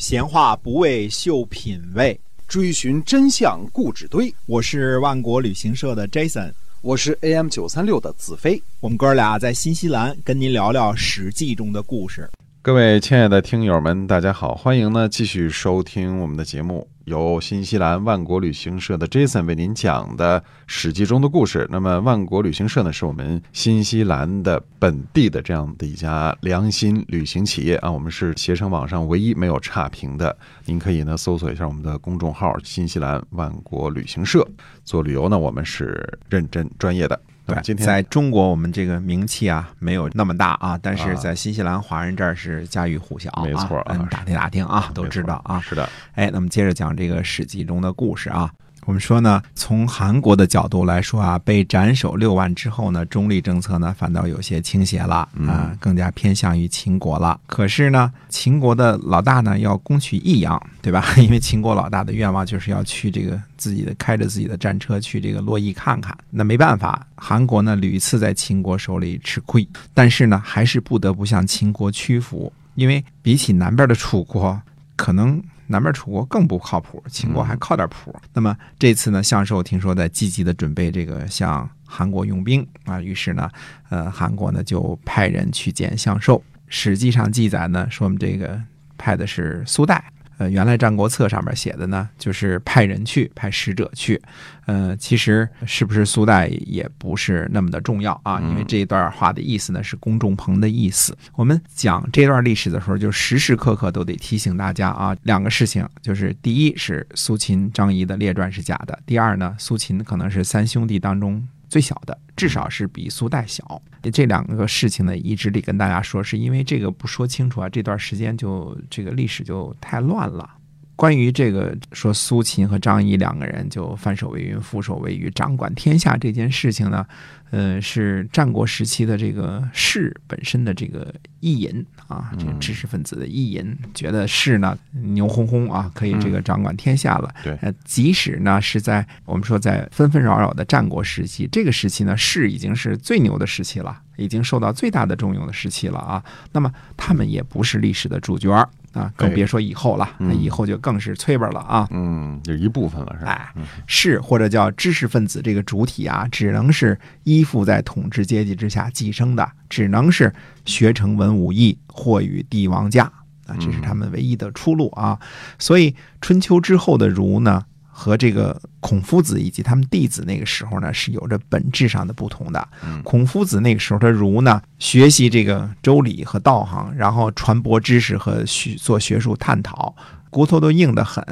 闲话不为秀品味，追寻真相固执堆。我是万国旅行社的 Jason，我是 AM 九三六的子飞。我们哥俩在新西兰跟您聊聊《史记》中的故事。各位亲爱的听友们，大家好，欢迎呢继续收听我们的节目，由新西兰万国旅行社的 Jason 为您讲的《史记》中的故事。那么，万国旅行社呢，是我们新西兰的本地的这样的一家良心旅行企业啊，我们是携程网上唯一没有差评的。您可以呢搜索一下我们的公众号“新西兰万国旅行社”，做旅游呢，我们是认真专业的。对，今天在中国我们这个名气啊没有那么大啊，但是在新西兰华人这儿是家喻户晓啊，没错啊嗯打听打听啊，都知道啊。是的，哎，那么接着讲这个《史记》中的故事啊。我们说呢，从韩国的角度来说啊，被斩首六万之后呢，中立政策呢反倒有些倾斜了啊，更加偏向于秦国了。可是呢，秦国的老大呢要攻取益阳，对吧？因为秦国老大的愿望就是要去这个自己的开着自己的战车去这个洛邑看看。那没办法，韩国呢屡次在秦国手里吃亏，但是呢还是不得不向秦国屈服，因为比起南边的楚国，可能。南边楚国更不靠谱，秦国还靠点谱。那么这次呢，相寿听说在积极的准备这个向韩国用兵啊，于是呢，呃，韩国呢就派人去见相寿。史记上记载呢，说我们这个派的是苏代。呃，原来《战国策》上面写的呢，就是派人去，派使者去。呃，其实是不是苏代也不是那么的重要啊，因为这一段话的意思呢是公仲朋的意思。我们讲这段历史的时候，就时时刻刻都得提醒大家啊，两个事情，就是第一是苏秦、张仪的列传是假的，第二呢，苏秦可能是三兄弟当中。最小的，至少是比苏代小。这两个事情呢，一直得跟大家说，是因为这个不说清楚啊，这段时间就这个历史就太乱了。关于这个说苏秦和张仪两个人就翻手为云，覆手为雨，掌管天下这件事情呢，呃，是战国时期的这个士本身的这个意淫啊，这个知识分子的意淫，觉得士呢牛哄哄啊，可以这个掌管天下了。对，呃，即使呢是在我们说在纷纷扰扰的战国时期，这个时期呢士已经是最牛的时期了，已经受到最大的重用的时期了啊。那么他们也不是历史的主角儿。啊，更别说以后了，那以后就更是催本了啊！嗯，就一部分了，是吧？哎，是或者叫知识分子这个主体啊，只能是依附在统治阶级之下寄生的，只能是学成文武艺，或与帝王家啊，这是他们唯一的出路啊！所以春秋之后的儒呢？和这个孔夫子以及他们弟子那个时候呢，是有着本质上的不同的。孔夫子那个时候的儒呢，学习这个周礼和道行，然后传播知识和学做学术探讨，骨头都硬得很，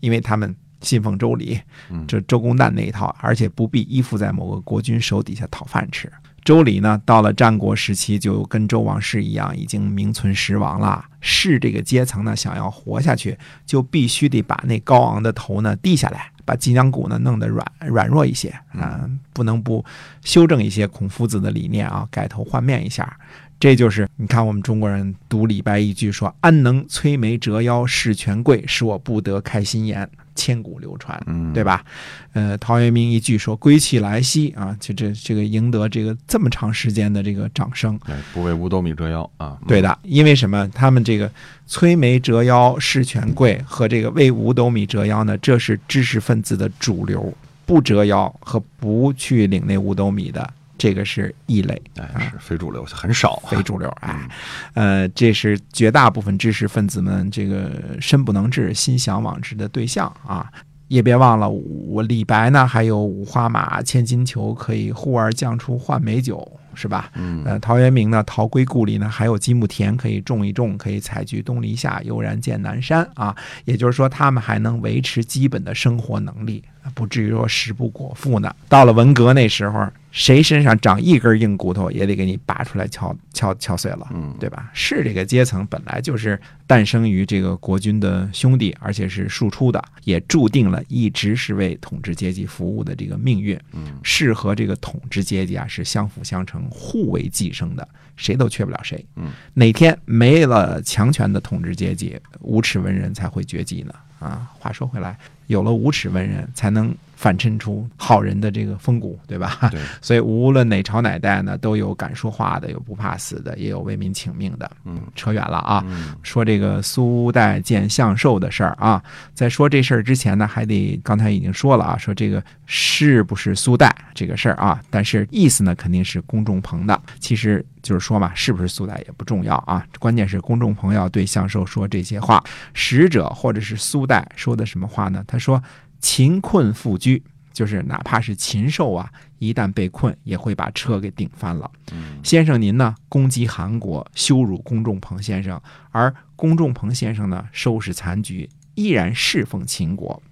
因为他们信奉周礼，这周公旦那一套，而且不必依附在某个国君手底下讨饭吃。周礼呢，到了战国时期，就跟周王室一样，已经名存实亡了。士这个阶层呢，想要活下去，就必须得把那高昂的头呢低下来，把脊梁骨呢弄得软软弱一些啊，不能不修正一些孔夫子的理念啊，改头换面一下。这就是你看，我们中国人读李白一句说：“安能摧眉折腰事权贵，使我不得开心颜。”千古流传，对吧？呃，陶渊明一句说“归去来兮”啊，就这这个赢得这个这么长时间的这个掌声。对，不为五斗米折腰啊。对的，因为什么？他们这个摧眉折腰事权贵和这个为五斗米折腰呢，这是知识分子的主流。不折腰和不去领那五斗米的。这个是异类，哎，是非主流，很少，非主流，哎，呃，这是绝大部分知识分子们这个身不能至、心向往之的对象啊！也别忘了，我李白呢，还有五花马、千金裘，可以呼儿将出换美酒，是吧？嗯，呃，陶渊明呢，陶归故里呢，还有积木田可以种一种，可以采菊东篱下，悠然见南山啊！也就是说，他们还能维持基本的生活能力，不至于说食不果腹呢。到了文革那时候。谁身上长一根硬骨头，也得给你拔出来敲敲敲碎了，嗯，对吧？是这个阶层本来就是诞生于这个国君的兄弟，而且是庶出的，也注定了一直是为统治阶级服务的这个命运。嗯，是和这个统治阶级啊是相辅相成、互为寄生的，谁都缺不了谁。嗯，哪天没了强权的统治阶级，无耻文人才会绝迹呢？啊。话说回来，有了无耻文人，才能反衬出好人的这个风骨，对吧？对，所以无论哪朝哪代呢，都有敢说话的，有不怕死的，也有为民请命的。嗯扯远了啊。嗯说这个苏代见相寿的事儿啊，在说这事儿之前呢，还得刚才已经说了啊，说这个是不是苏代这个事儿啊，但是意思呢肯定是公众朋的。其实就是说嘛，是不是苏代也不重要啊，关键是公众朋要对相寿说这些话。使者或者是苏代说的什么话呢？他说：“秦困复居。”就是哪怕是禽兽啊，一旦被困，也会把车给顶翻了。嗯先生您呢攻击韩国，羞辱公仲鹏先生，而公仲鹏先生呢收拾残局，依然侍奉秦国，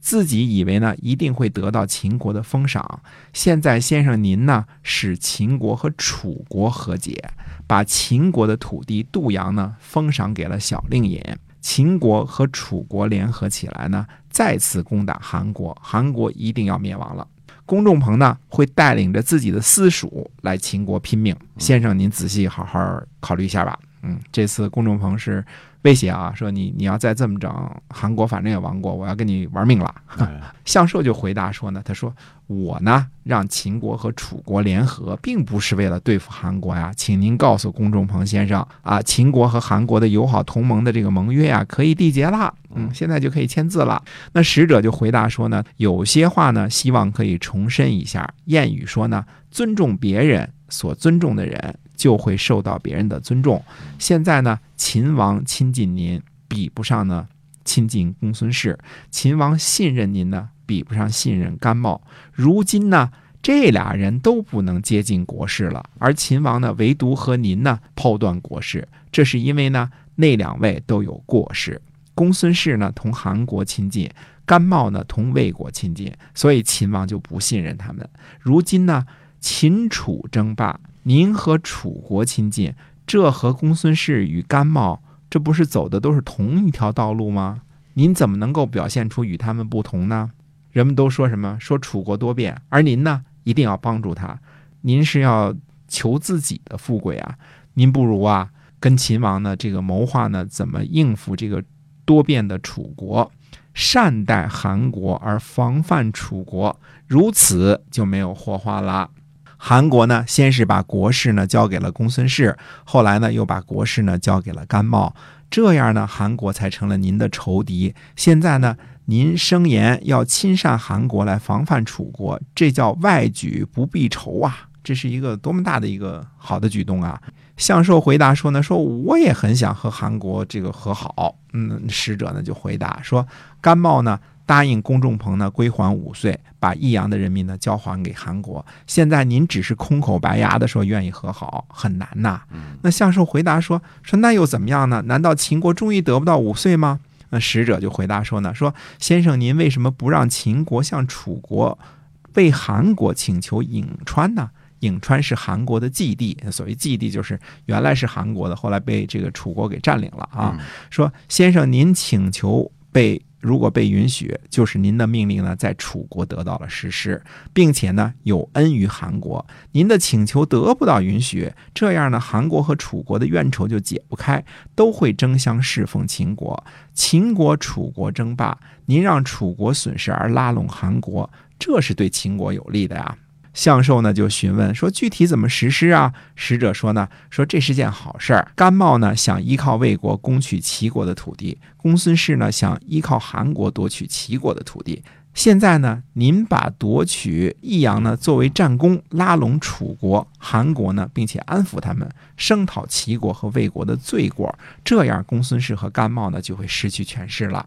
自己以为呢一定会得到秦国的封赏。现在先生您呢使秦国和楚国和解，把秦国的土地杜阳呢封赏给了小令尹。秦国和楚国联合起来呢，再次攻打韩国，韩国一定要灭亡了。公仲鹏呢会带领着自己的私属来秦国拼命。先生，您仔细好好考虑一下吧。嗯，这次公仲鹏是威胁啊，说你你要再这么整，韩国反正也亡国，我要跟你玩命了。哎向寿就回答说呢，他说我呢让秦国和楚国联合，并不是为了对付韩国呀，请您告诉公仲朋先生啊，秦国和韩国的友好同盟的这个盟约呀，可以缔结了，嗯，现在就可以签字了。那使者就回答说呢，有些话呢，希望可以重申一下。谚语说呢，尊重别人所尊重的人，就会受到别人的尊重。现在呢，秦王亲近您，比不上呢亲近公孙氏；秦王信任您呢，比不上信任甘茂。如今呢，这俩人都不能接近国事了，而秦王呢，唯独和您呢抛断国事，这是因为呢，那两位都有过失。公孙氏呢同韩国亲近，甘茂呢同魏国亲近，所以秦王就不信任他们。如今呢，秦楚争霸，您和楚国亲近，这和公孙氏与甘茂，这不是走的都是同一条道路吗？您怎么能够表现出与他们不同呢？人们都说什么？说楚国多变，而您呢，一定要帮助他。您是要求自己的富贵啊！您不如啊，跟秦王呢这个谋划呢，怎么应付这个多变的楚国，善待韩国而防范楚国，如此就没有祸患了。韩国呢，先是把国事呢交给了公孙氏，后来呢又把国事呢交给了甘茂，这样呢，韩国才成了您的仇敌。现在呢，您声言要亲善韩国来防范楚国，这叫外举不避仇啊！这是一个多么大的一个好的举动啊！向寿回答说呢，说我也很想和韩国这个和好。嗯，使者呢就回答说，甘茂呢答应公仲朋呢归还五岁，把益阳的人民呢交还给韩国。现在您只是空口白牙的说愿意和好，很难呐。那向寿回答说，说那又怎么样呢？难道秦国终于得不到五岁吗？那使者就回答说呢，说先生您为什么不让秦国向楚国为韩国请求颍川呢？颍川是韩国的寄地，所谓寄地就是原来是韩国的，后来被这个楚国给占领了啊。说先生您请求被如果被允许，就是您的命令呢在楚国得到了实施，并且呢有恩于韩国。您的请求得不到允许，这样呢韩国和楚国的怨仇就解不开，都会争相侍奉秦国。秦国、楚国争霸，您让楚国损失而拉拢韩国，这是对秦国有利的呀。向寿呢就询问说具体怎么实施啊？使者说呢说这是件好事儿。甘茂呢想依靠魏国攻取齐国的土地，公孙氏呢想依靠韩国夺取齐国的土地。现在呢，您把夺取益阳呢作为战功，拉拢楚国、韩国呢，并且安抚他们，声讨齐国和魏国的罪过，这样公孙氏和甘茂呢就会失去权势了。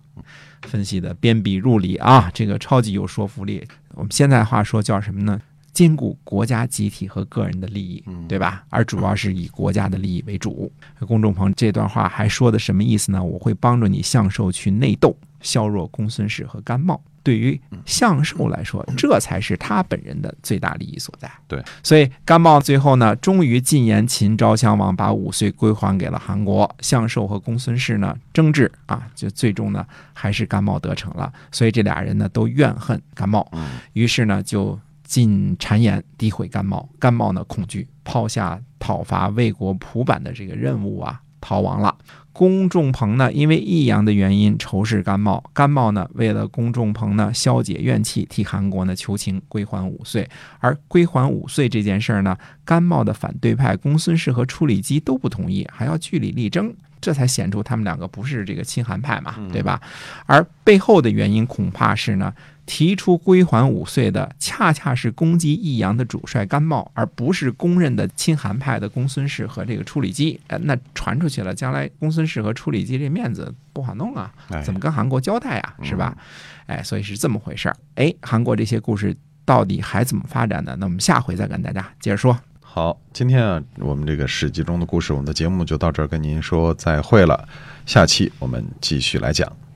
分析的鞭笔入里啊，这个超级有说服力。我们现在话说叫什么呢？兼顾国家集体和个人的利益，对吧？而主要是以国家的利益为主。公众朋这段话还说的什么意思呢？我会帮助你向寿去内斗，削弱公孙氏和甘茂。对于向寿来说，这才是他本人的最大利益所在。对，所以甘茂最后呢，终于进言秦昭襄王把五岁归还给了韩国。向寿和公孙氏呢争执啊，就最终呢还是甘茂得逞了。所以这俩人呢都怨恨甘茂，于是呢就。进谗言诋毁甘茂，甘茂呢恐惧，抛下讨伐魏国蒲坂的这个任务啊，逃亡了。公仲朋呢，因为益阳的原因仇视甘茂，甘茂呢，为了公仲朋呢消解怨气，替韩国呢求情归还五岁。而归还五岁这件事儿呢，甘茂的反对派公孙氏和处理基都不同意，还要据理力争，这才显出他们两个不是这个亲韩派嘛，对吧？而背后的原因恐怕是呢。提出归还五岁的，恰恰是攻击益阳的主帅甘茂，而不是公认的亲韩派的公孙氏和这个处理基。呃，那传出去了，将来公孙氏和处理基这面子不好弄啊，怎么跟韩国交代啊？是吧？哎，所以是这么回事儿。哎，韩国这些故事到底还怎么发展呢？那我们下回再跟大家接着说。好，今天啊，我们这个史记中的故事，我们的节目就到这儿，跟您说再会了。下期我们继续来讲。